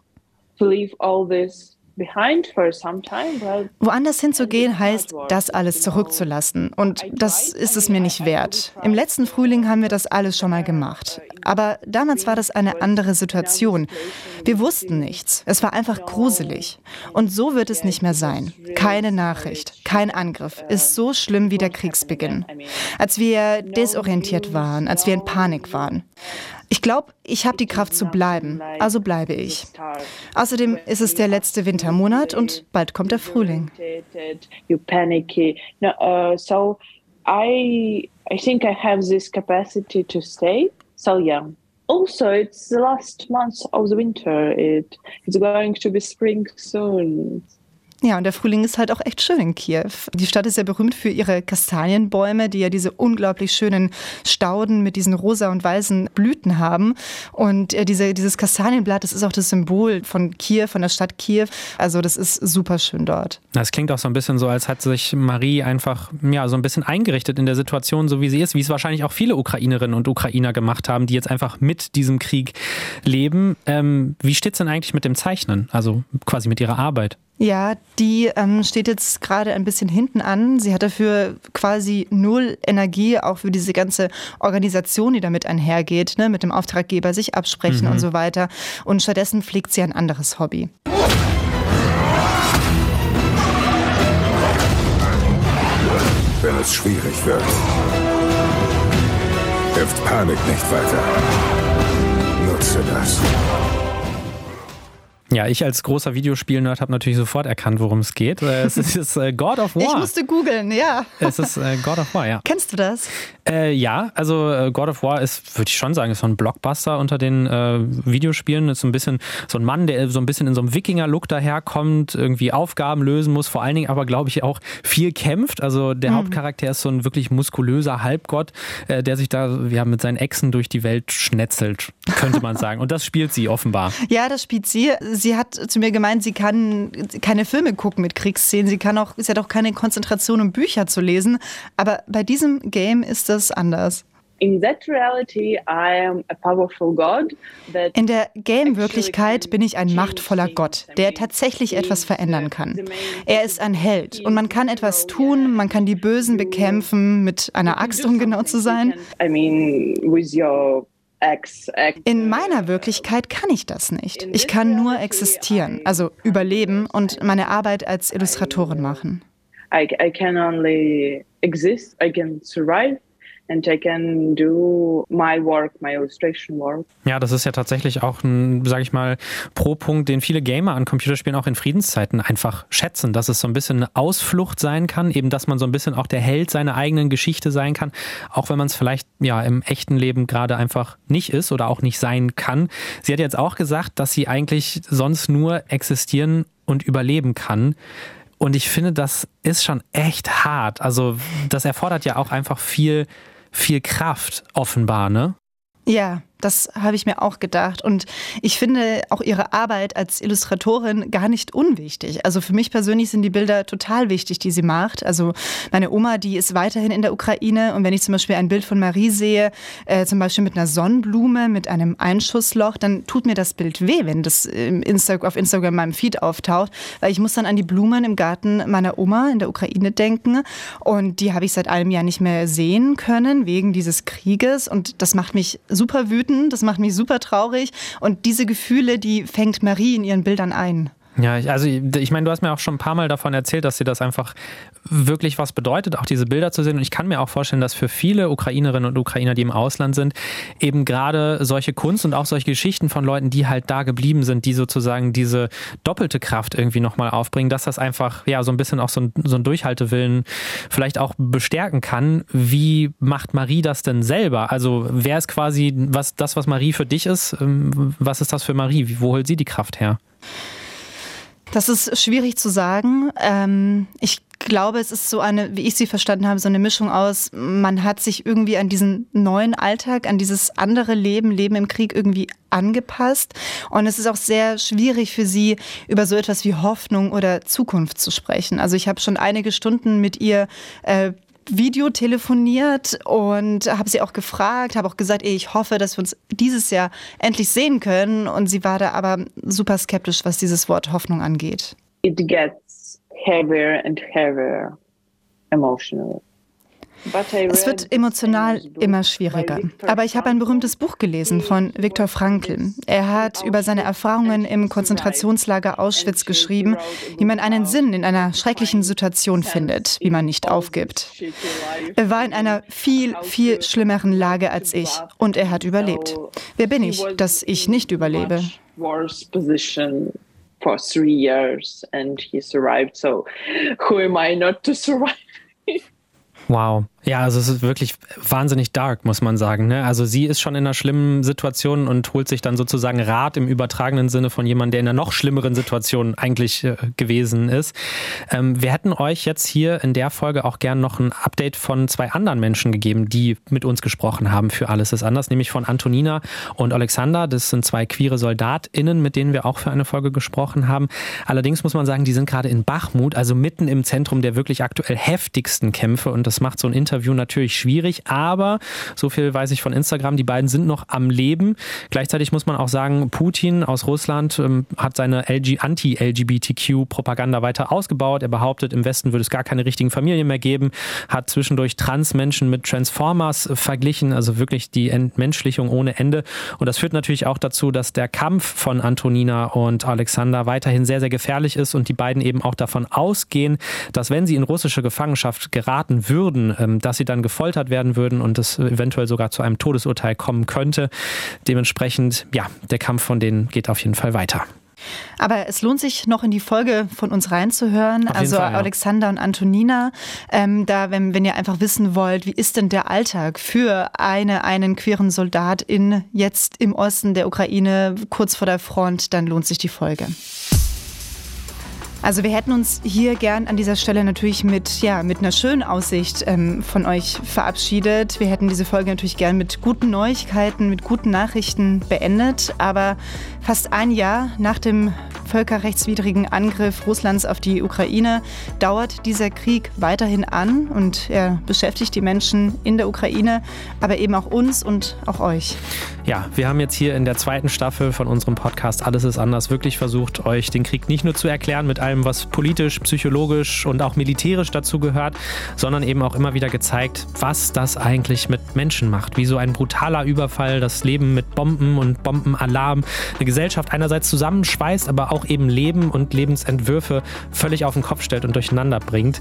Woanders hinzugehen heißt, das alles zurückzulassen. Und das ist es mir nicht wert. Im letzten Frühling haben wir das alles schon mal gemacht. Aber damals war das eine andere Situation. Wir wussten nichts. Es war einfach gruselig. Und so wird es nicht mehr sein. Keine Nachricht, kein Angriff ist so schlimm wie der Kriegsbeginn. Als wir desorientiert waren, als wir in Panik waren. Ich glaube, ich habe die Kraft zu bleiben, also bleibe ich. Außerdem ist es der letzte Wintermonat und bald kommt der Frühling. No, uh, so I I think I have this capacity to stay. So yeah. Also, it's the last month of the winter. It it's going to be spring soon. Ja, und der Frühling ist halt auch echt schön in Kiew. Die Stadt ist ja berühmt für ihre Kastanienbäume, die ja diese unglaublich schönen Stauden mit diesen rosa und weißen Blüten haben. Und äh, diese, dieses Kastanienblatt, das ist auch das Symbol von Kiew, von der Stadt Kiew. Also das ist super schön dort. Das klingt auch so ein bisschen so, als hat sich Marie einfach ja so ein bisschen eingerichtet in der Situation, so wie sie ist, wie es wahrscheinlich auch viele Ukrainerinnen und Ukrainer gemacht haben, die jetzt einfach mit diesem Krieg leben. Ähm, wie steht's denn eigentlich mit dem Zeichnen, also quasi mit ihrer Arbeit? Ja, die ähm, steht jetzt gerade ein bisschen hinten an. Sie hat dafür quasi null Energie, auch für diese ganze Organisation, die damit einhergeht, ne, mit dem Auftraggeber sich absprechen Mhm. und so weiter. Und stattdessen pflegt sie ein anderes Hobby. Wenn es schwierig wird, hilft Panik nicht weiter. Nutze das. Ja, ich als großer Videospiel-Nerd habe natürlich sofort erkannt, worum es geht. Äh, es ist äh, God of War. Ich musste googeln, ja. Es ist äh, God of War, ja. Kennst du das? Äh, ja, also God of War ist, würde ich schon sagen, ist so ein Blockbuster unter den äh, Videospielen. Ist so ein bisschen so ein Mann, der so ein bisschen in so einem Wikinger-Look daherkommt, irgendwie Aufgaben lösen muss, vor allen Dingen aber, glaube ich, auch viel kämpft. Also der mhm. Hauptcharakter ist so ein wirklich muskulöser Halbgott, äh, der sich da ja, mit seinen Echsen durch die Welt schnetzelt, könnte man sagen. Und das spielt sie offenbar. Ja, das spielt sie sie hat zu mir gemeint, sie kann keine Filme gucken mit Kriegsszenen, sie kann auch, sie hat auch keine Konzentration, um Bücher zu lesen. Aber bei diesem Game ist das anders. In der Game-Wirklichkeit bin ich ein machtvoller Gott, der tatsächlich etwas verändern kann. Er ist ein Held und man kann etwas tun, man kann die Bösen bekämpfen, mit einer Axt, um genau zu sein. I mean, with your in meiner Wirklichkeit kann ich das nicht. Ich kann nur existieren, also überleben und meine Arbeit als Illustratorin machen. I, I can only exist, I can survive and I can do my work, my illustration work. Ja, das ist ja tatsächlich auch ein, sage ich mal, Pro-Punkt, den viele Gamer an Computerspielen auch in Friedenszeiten einfach schätzen, dass es so ein bisschen eine Ausflucht sein kann, eben, dass man so ein bisschen auch der Held seiner eigenen Geschichte sein kann, auch wenn man es vielleicht ja im echten Leben gerade einfach nicht ist oder auch nicht sein kann. Sie hat jetzt auch gesagt, dass sie eigentlich sonst nur existieren und überleben kann. Und ich finde, das ist schon echt hart. Also, das erfordert ja auch einfach viel viel Kraft, offenbar, ne? Ja, das habe ich mir auch gedacht. Und ich finde auch ihre Arbeit als Illustratorin gar nicht unwichtig. Also für mich persönlich sind die Bilder total wichtig, die sie macht. Also meine Oma, die ist weiterhin in der Ukraine. Und wenn ich zum Beispiel ein Bild von Marie sehe, äh, zum Beispiel mit einer Sonnenblume, mit einem Einschussloch, dann tut mir das Bild weh, wenn das Insta auf Instagram in meinem Feed auftaucht. Weil ich muss dann an die Blumen im Garten meiner Oma in der Ukraine denken. Und die habe ich seit einem Jahr nicht mehr sehen können, wegen dieses Krieges. Und das macht mich super wütend wütend, das macht mich super traurig. Und diese Gefühle, die fängt Marie in ihren Bildern ein. Ja, also ich meine, du hast mir auch schon ein paar Mal davon erzählt, dass dir das einfach wirklich was bedeutet, auch diese Bilder zu sehen. Und ich kann mir auch vorstellen, dass für viele Ukrainerinnen und Ukrainer, die im Ausland sind, eben gerade solche Kunst und auch solche Geschichten von Leuten, die halt da geblieben sind, die sozusagen diese doppelte Kraft irgendwie nochmal aufbringen, dass das einfach ja so ein bisschen auch so ein, so ein Durchhaltewillen vielleicht auch bestärken kann. Wie macht Marie das denn selber? Also wer ist quasi was das, was Marie für dich ist? Ähm, was ist das für Marie? Wo holt sie die Kraft her? Das ist schwierig zu sagen. Ähm, ich glaube, es ist so eine, wie ich sie verstanden habe, so eine Mischung aus, man hat sich irgendwie an diesen neuen Alltag, an dieses andere Leben, Leben im Krieg irgendwie angepasst. Und es ist auch sehr schwierig für sie, über so etwas wie Hoffnung oder Zukunft zu sprechen. Also ich habe schon einige Stunden mit ihr äh, Video telefoniert und habe sie auch gefragt, habe auch gesagt, ey, ich hoffe, dass wir uns dieses Jahr endlich sehen können. Und sie war da aber super skeptisch, was dieses Wort Hoffnung angeht. It gets heavier and heavier emotionally. Es wird emotional immer schwieriger. Aber ich habe ein berühmtes Buch gelesen von Viktor Frankl. Er hat über seine Erfahrungen im Konzentrationslager Auschwitz geschrieben, wie man einen Sinn in einer schrecklichen Situation findet, wie man nicht aufgibt. Er war in einer viel, viel schlimmeren Lage als ich und er hat überlebt. Wer bin ich, dass ich nicht überlebe? for three years and he survived. So, who am I not to survive? Wow. Ja, also es ist wirklich wahnsinnig dark, muss man sagen. Ne? Also sie ist schon in einer schlimmen Situation und holt sich dann sozusagen Rat im übertragenen Sinne von jemandem, der in einer noch schlimmeren Situation eigentlich äh, gewesen ist. Ähm, wir hätten euch jetzt hier in der Folge auch gern noch ein Update von zwei anderen Menschen gegeben, die mit uns gesprochen haben für Alles ist anders, nämlich von Antonina und Alexander. Das sind zwei queere SoldatInnen, mit denen wir auch für eine Folge gesprochen haben. Allerdings muss man sagen, die sind gerade in Bachmut, also mitten im Zentrum der wirklich aktuell heftigsten Kämpfe und das macht so ein Interview natürlich schwierig, aber so viel weiß ich von Instagram, die beiden sind noch am Leben. Gleichzeitig muss man auch sagen, Putin aus Russland ähm, hat seine Anti-LGBTQ-Propaganda weiter ausgebaut. Er behauptet, im Westen würde es gar keine richtigen Familien mehr geben, hat zwischendurch Trans-Menschen mit Transformers verglichen, also wirklich die Entmenschlichung ohne Ende. Und das führt natürlich auch dazu, dass der Kampf von Antonina und Alexander weiterhin sehr, sehr gefährlich ist und die beiden eben auch davon ausgehen, dass wenn sie in russische Gefangenschaft geraten würden, ähm, dass sie dann gefoltert werden würden und es eventuell sogar zu einem Todesurteil kommen könnte. Dementsprechend, ja, der Kampf von denen geht auf jeden Fall weiter. Aber es lohnt sich noch in die Folge von uns reinzuhören. Also Fall, ja. Alexander und Antonina, ähm, da, wenn, wenn ihr einfach wissen wollt, wie ist denn der Alltag für eine, einen queeren Soldat in jetzt im Osten der Ukraine, kurz vor der Front, dann lohnt sich die Folge. Also wir hätten uns hier gern an dieser Stelle natürlich mit, ja, mit einer schönen Aussicht ähm, von euch verabschiedet. Wir hätten diese Folge natürlich gern mit guten Neuigkeiten, mit guten Nachrichten beendet. Aber fast ein Jahr nach dem völkerrechtswidrigen Angriff Russlands auf die Ukraine dauert dieser Krieg weiterhin an und er beschäftigt die Menschen in der Ukraine, aber eben auch uns und auch euch. Ja, wir haben jetzt hier in der zweiten Staffel von unserem Podcast Alles ist anders wirklich versucht, euch den Krieg nicht nur zu erklären mit allem, was politisch, psychologisch und auch militärisch dazu gehört, sondern eben auch immer wieder gezeigt, was das eigentlich mit Menschen macht. Wie so ein brutaler Überfall das Leben mit Bomben und Bombenalarm eine Gesellschaft einerseits zusammenschweißt, aber auch eben Leben und Lebensentwürfe völlig auf den Kopf stellt und durcheinander bringt.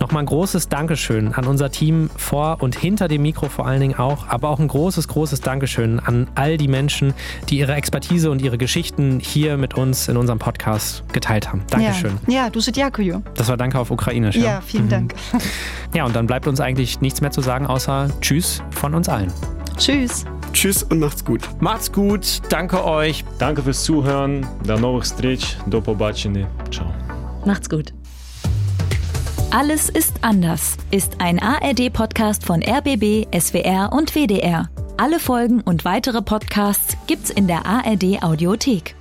Nochmal ein großes Dankeschön an unser Team vor und hinter dem Mikro vor allen Dingen auch, aber auch ein großes, großes Dankeschön an all die Menschen, die ihre Expertise und ihre Geschichten hier mit uns in unserem Podcast geteilt haben. Dankeschön. ja du dziękuję. Das war Danke auf Ukrainisch. Ja, ja vielen mhm. Dank. Ja, und dann bleibt uns eigentlich nichts mehr zu sagen, außer Tschüss von uns allen. Tschüss. Tschüss und macht's gut. Macht's gut. Danke euch. Danke fürs Zuhören. До новых встреч. До побачення. Ciao. Macht's gut. Alles ist anders ist ein ARD-Podcast von RBB, SWR und WDR. Alle Folgen und weitere Podcasts gibt's in der ARD Audiothek.